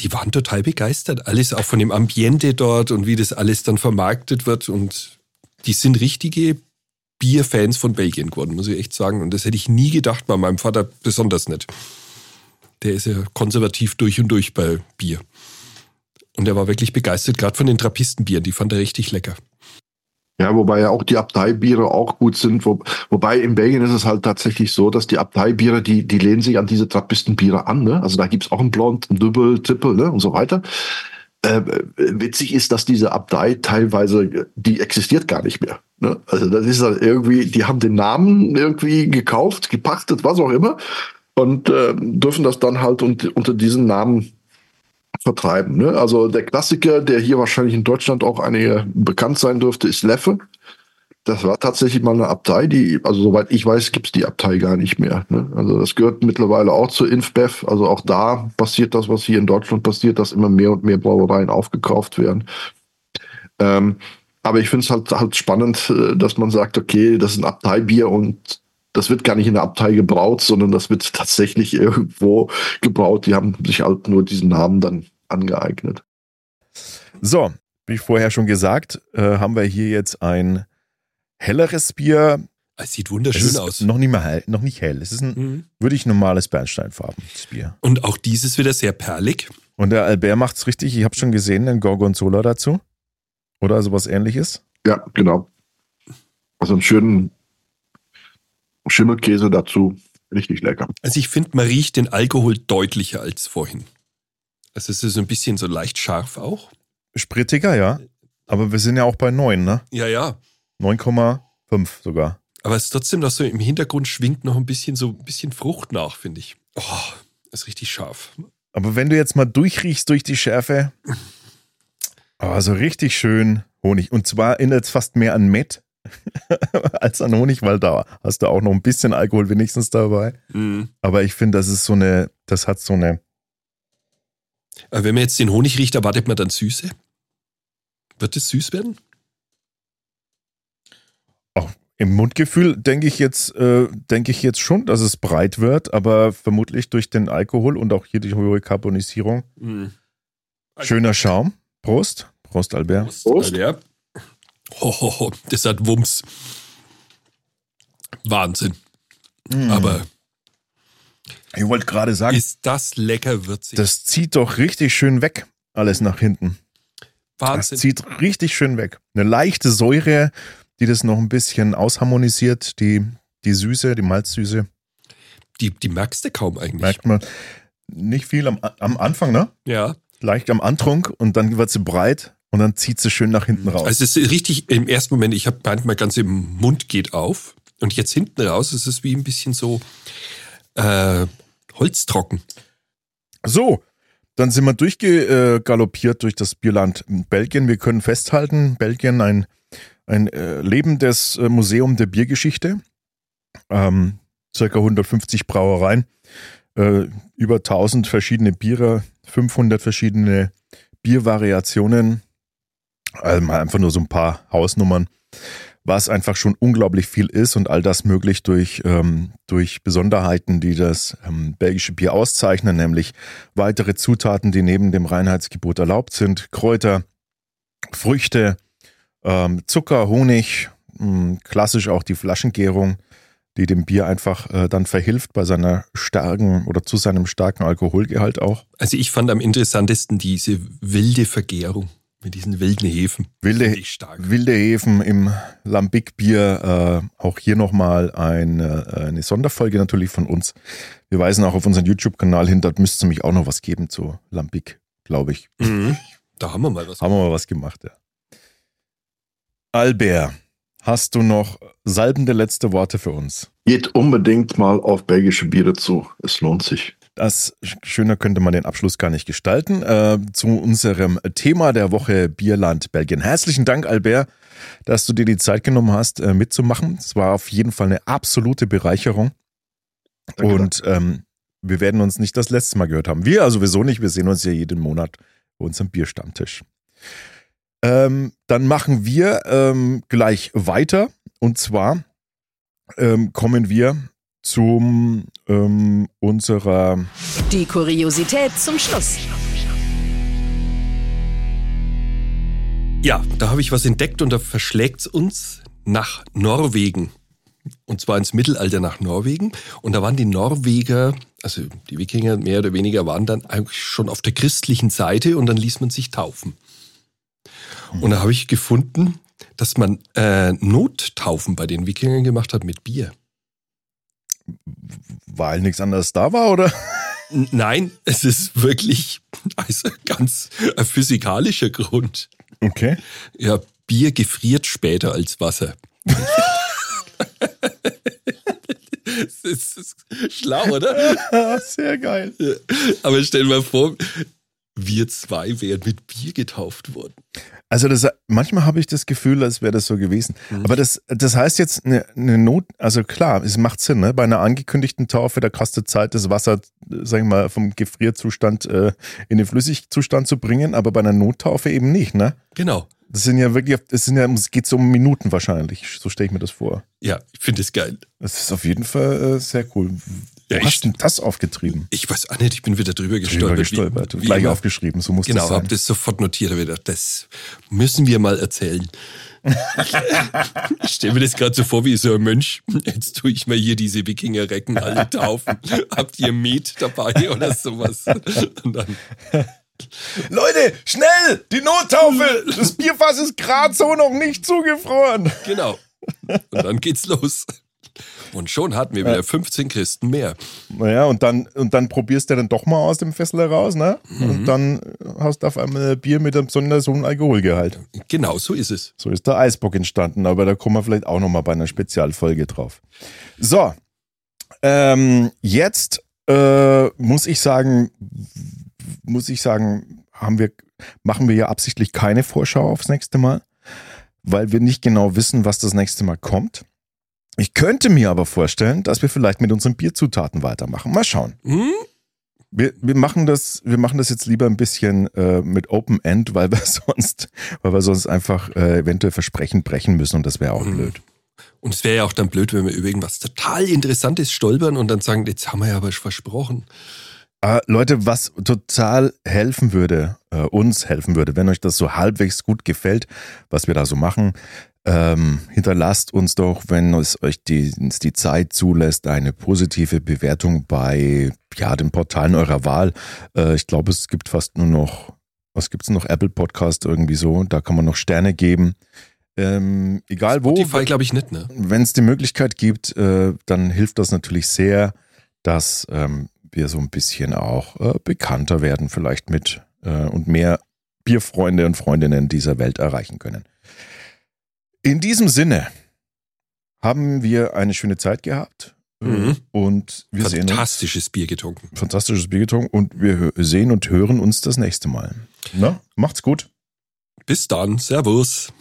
die waren total begeistert. Alles auch von dem Ambiente dort und wie das alles dann vermarktet wird. Und die sind richtige Bierfans von Belgien geworden, muss ich echt sagen. Und das hätte ich nie gedacht, bei meinem Vater besonders nicht. Der ist ja konservativ durch und durch bei Bier. Und er war wirklich begeistert, gerade von den Trappistenbieren. Die fand er richtig lecker. Ja, wobei ja auch die Abteibiere auch gut sind. Wo, wobei in Belgien ist es halt tatsächlich so, dass die Abteibiere, die, die lehnen sich an diese Trappistenbiere an. Ne? Also da gibt's auch ein Blond, ein Double, Triple ne? und so weiter. Äh, witzig ist, dass diese Abtei teilweise, die existiert gar nicht mehr. Ne? Also das ist halt irgendwie, die haben den Namen irgendwie gekauft, gepachtet, was auch immer und äh, dürfen das dann halt unter diesen Namen vertreiben. Ne? Also der Klassiker, der hier wahrscheinlich in Deutschland auch einige bekannt sein dürfte, ist Leffe. Das war tatsächlich mal eine Abtei, die, also soweit ich weiß, gibt es die Abtei gar nicht mehr. Ne? Also das gehört mittlerweile auch zur InfBev. Also auch da passiert das, was hier in Deutschland passiert, dass immer mehr und mehr Brauereien aufgekauft werden. Ähm, aber ich finde es halt, halt spannend, äh, dass man sagt, okay, das ist ein Abteibier und das wird gar nicht in der Abtei gebraut, sondern das wird tatsächlich *laughs* irgendwo gebraut. Die haben sich halt nur diesen Namen dann angeeignet. So, wie vorher schon gesagt, äh, haben wir hier jetzt ein helleres Bier. Es sieht wunderschön es aus. Noch nicht mal hell, noch nicht hell. Es ist ein Mhm. wirklich normales Bernsteinfarbenes Bier. Und auch dieses wieder sehr perlig. Und der Albert macht's richtig. Ich habe schon gesehen, den Gorgonzola dazu. Oder sowas ähnliches. Ja, genau. Also einen schönen Schimmelkäse dazu. Richtig lecker. Also ich finde, man riecht den Alkohol deutlicher als vorhin. Also es ist so ein bisschen so leicht scharf auch. Sprittiger, ja. Aber wir sind ja auch bei 9, ne? Ja, ja. 9,5 sogar. Aber es ist trotzdem noch so im Hintergrund schwingt noch ein bisschen so ein bisschen Frucht nach, finde ich. Oh, ist richtig scharf. Aber wenn du jetzt mal durchriechst durch die Schärfe, also richtig schön Honig. Und zwar erinnert es fast mehr an Met *laughs* als an Honig, weil da hast du auch noch ein bisschen Alkohol wenigstens dabei. Mhm. Aber ich finde, das ist so eine, das hat so eine, wenn man jetzt den Honig riecht, erwartet man dann Süße? Wird es süß werden? auch im Mundgefühl denke ich jetzt, äh, denke ich jetzt schon, dass es breit wird, aber vermutlich durch den Alkohol und auch hier die hohe Karbonisierung. Mhm. Schöner Schaum. Prost. Prost, Albert. Prost. Ja. Ho, ho, ho. Das hat Wumms. Wahnsinn. Mm. Aber ich wollte gerade sagen, ist das lecker würzig. das zieht doch richtig schön weg, alles nach hinten. Das Wahnsinn. zieht richtig schön weg. Eine leichte Säure, die das noch ein bisschen ausharmonisiert, die, die Süße, die Malzsüße, Die, die merkst du kaum eigentlich. merkt man. Nicht viel am, am Anfang, ne? Ja. Leicht am Antrunk und dann wird sie breit und dann zieht sie schön nach hinten raus. Also es ist richtig, im ersten Moment, ich habe meint, mein ganzer Mund geht auf. Und jetzt hinten raus ist es wie ein bisschen so äh, holztrocken. So, dann sind wir durchgaloppiert durch das Bierland Belgien. Wir können festhalten, Belgien ein, ein äh, lebendes äh, Museum der Biergeschichte. Ähm, circa 150 Brauereien, äh, über 1000 verschiedene Biere, 500 verschiedene Biervariationen. Also einfach nur so ein paar Hausnummern, was einfach schon unglaublich viel ist und all das möglich durch, ähm, durch Besonderheiten, die das ähm, belgische Bier auszeichnen, nämlich weitere Zutaten, die neben dem Reinheitsgebot erlaubt sind, Kräuter, Früchte, ähm, Zucker, Honig, mh, klassisch auch die Flaschengärung, die dem Bier einfach äh, dann verhilft bei seiner starken oder zu seinem starken Alkoholgehalt auch. Also ich fand am interessantesten diese wilde Vergärung mit diesen wilden Hefen. Wilde, wilde Hefen im Lambic-Bier, äh, auch hier nochmal eine, eine Sonderfolge natürlich von uns. Wir weisen auch auf unseren YouTube-Kanal hin, dort müsste es nämlich auch noch was geben zu Lambic, glaube ich. Mhm. Da haben wir mal was. Haben wir mal was gemacht, ja. Albert, hast du noch salbende letzte Worte für uns? Geht unbedingt mal auf belgische Biere zu. Es lohnt sich. Das schöner könnte man den Abschluss gar nicht gestalten. Äh, zu unserem Thema der Woche Bierland Belgien. Herzlichen Dank, Albert, dass du dir die Zeit genommen hast, äh, mitzumachen. Es war auf jeden Fall eine absolute Bereicherung. Danke. Und ähm, wir werden uns nicht das letzte Mal gehört haben. Wir also sowieso nicht. Wir sehen uns ja jeden Monat bei uns am Bierstammtisch. Ähm, dann machen wir ähm, gleich weiter. Und zwar ähm, kommen wir zum ähm, unserer Die Kuriosität zum Schluss. Ja, da habe ich was entdeckt und da verschlägt es uns nach Norwegen. Und zwar ins Mittelalter nach Norwegen. Und da waren die Norweger, also die Wikinger mehr oder weniger, waren dann eigentlich schon auf der christlichen Seite und dann ließ man sich taufen. Und da habe ich gefunden, dass man äh, Nottaufen bei den Wikingern gemacht hat mit Bier. Weil nichts anderes da war, oder? Nein, es ist wirklich also ganz ein physikalischer Grund. Okay. Ja, Bier gefriert später als Wasser. *laughs* das ist, das ist schlau, oder? *laughs* Sehr geil. Aber stell dir mal vor, wir zwei wären mit Bier getauft worden. Also das, manchmal habe ich das Gefühl, als wäre das so gewesen. Mhm. Aber das, das heißt jetzt eine, eine, Not, also klar, es macht Sinn, ne? Bei einer angekündigten Taufe, da kostet Zeit, das Wasser, sag ich mal, vom Gefrierzustand äh, in den Flüssigzustand zu bringen, aber bei einer Nottaufe eben nicht, ne? Genau. Das sind ja wirklich, es sind ja, es geht so um Minuten wahrscheinlich. So stelle ich mir das vor. Ja, ich finde es geil. Das ist auf jeden Fall äh, sehr cool. Ja, Wo hast du das aufgetrieben? Ich weiß auch nicht, ich bin wieder drüber gestolpert. Drüber gestolpert. Wie, wie Gleich immer. aufgeschrieben, so muss genau, das sein. Genau, habe das sofort notiert, habe gedacht, das müssen wir mal erzählen. *laughs* ich stelle mir das gerade so vor wie so ein Mönch. Jetzt tue ich mal hier diese Wikingerrecken alle taufen. Habt ihr Met dabei oder sowas? Und dann Leute, schnell! Die Nottaufe! Das Bierfass ist gerade so noch nicht zugefroren. Genau. Und dann geht's los. Und schon hatten wir wieder 15 Christen mehr. Naja, und dann, und dann probierst du dann doch mal aus dem Fessel heraus, ne? Mhm. Und dann hast du auf einmal Bier mit einem besonders hohen Alkoholgehalt. Genau, so ist es. So ist der Eisbock entstanden, aber da kommen wir vielleicht auch nochmal bei einer Spezialfolge drauf. So, ähm, jetzt äh, muss ich sagen, muss ich sagen, haben wir, machen wir ja absichtlich keine Vorschau aufs nächste Mal, weil wir nicht genau wissen, was das nächste Mal kommt. Ich könnte mir aber vorstellen, dass wir vielleicht mit unseren Bierzutaten weitermachen. Mal schauen. Hm? Wir, wir, machen das, wir machen das jetzt lieber ein bisschen äh, mit Open End, weil wir *laughs* sonst, weil wir sonst einfach äh, eventuell Versprechen brechen müssen und das wäre auch hm. blöd. Und es wäre ja auch dann blöd, wenn wir über irgendwas total Interessantes stolpern und dann sagen, jetzt haben wir ja aber versprochen. Äh, Leute, was total helfen würde, äh, uns helfen würde, wenn euch das so halbwegs gut gefällt, was wir da so machen, ähm, hinterlasst uns doch, wenn es euch die, die Zeit zulässt, eine positive Bewertung bei ja, den Portalen eurer Wahl. Äh, ich glaube, es gibt fast nur noch, was gibt es noch? Apple Podcast irgendwie so. Da kann man noch Sterne geben. Ähm, egal wo. Spotify glaube ich nicht, ne? Wenn es die Möglichkeit gibt, äh, dann hilft das natürlich sehr, dass ähm, wir so ein bisschen auch äh, bekannter werden, vielleicht mit äh, und mehr Bierfreunde und Freundinnen dieser Welt erreichen können. In diesem Sinne haben wir eine schöne Zeit gehabt. Äh, mhm. Und wir Fantastisches sehen Bier getrunken. Fantastisches Bier getrunken und wir sehen und hören uns das nächste Mal. Na, macht's gut. Bis dann. Servus.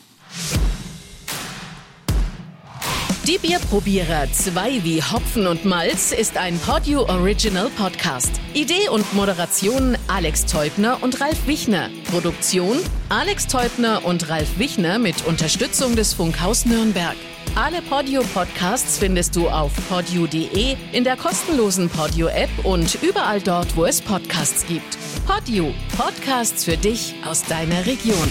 Die Bierprobierer 2 wie Hopfen und Malz ist ein Podio Original Podcast. Idee und Moderation Alex Teubner und Ralf Wichner. Produktion Alex Teubner und Ralf Wichner mit Unterstützung des Funkhaus Nürnberg. Alle Podio Podcasts findest du auf podio.de, in der kostenlosen Podio App und überall dort, wo es Podcasts gibt. Podio, Podcasts für dich aus deiner Region.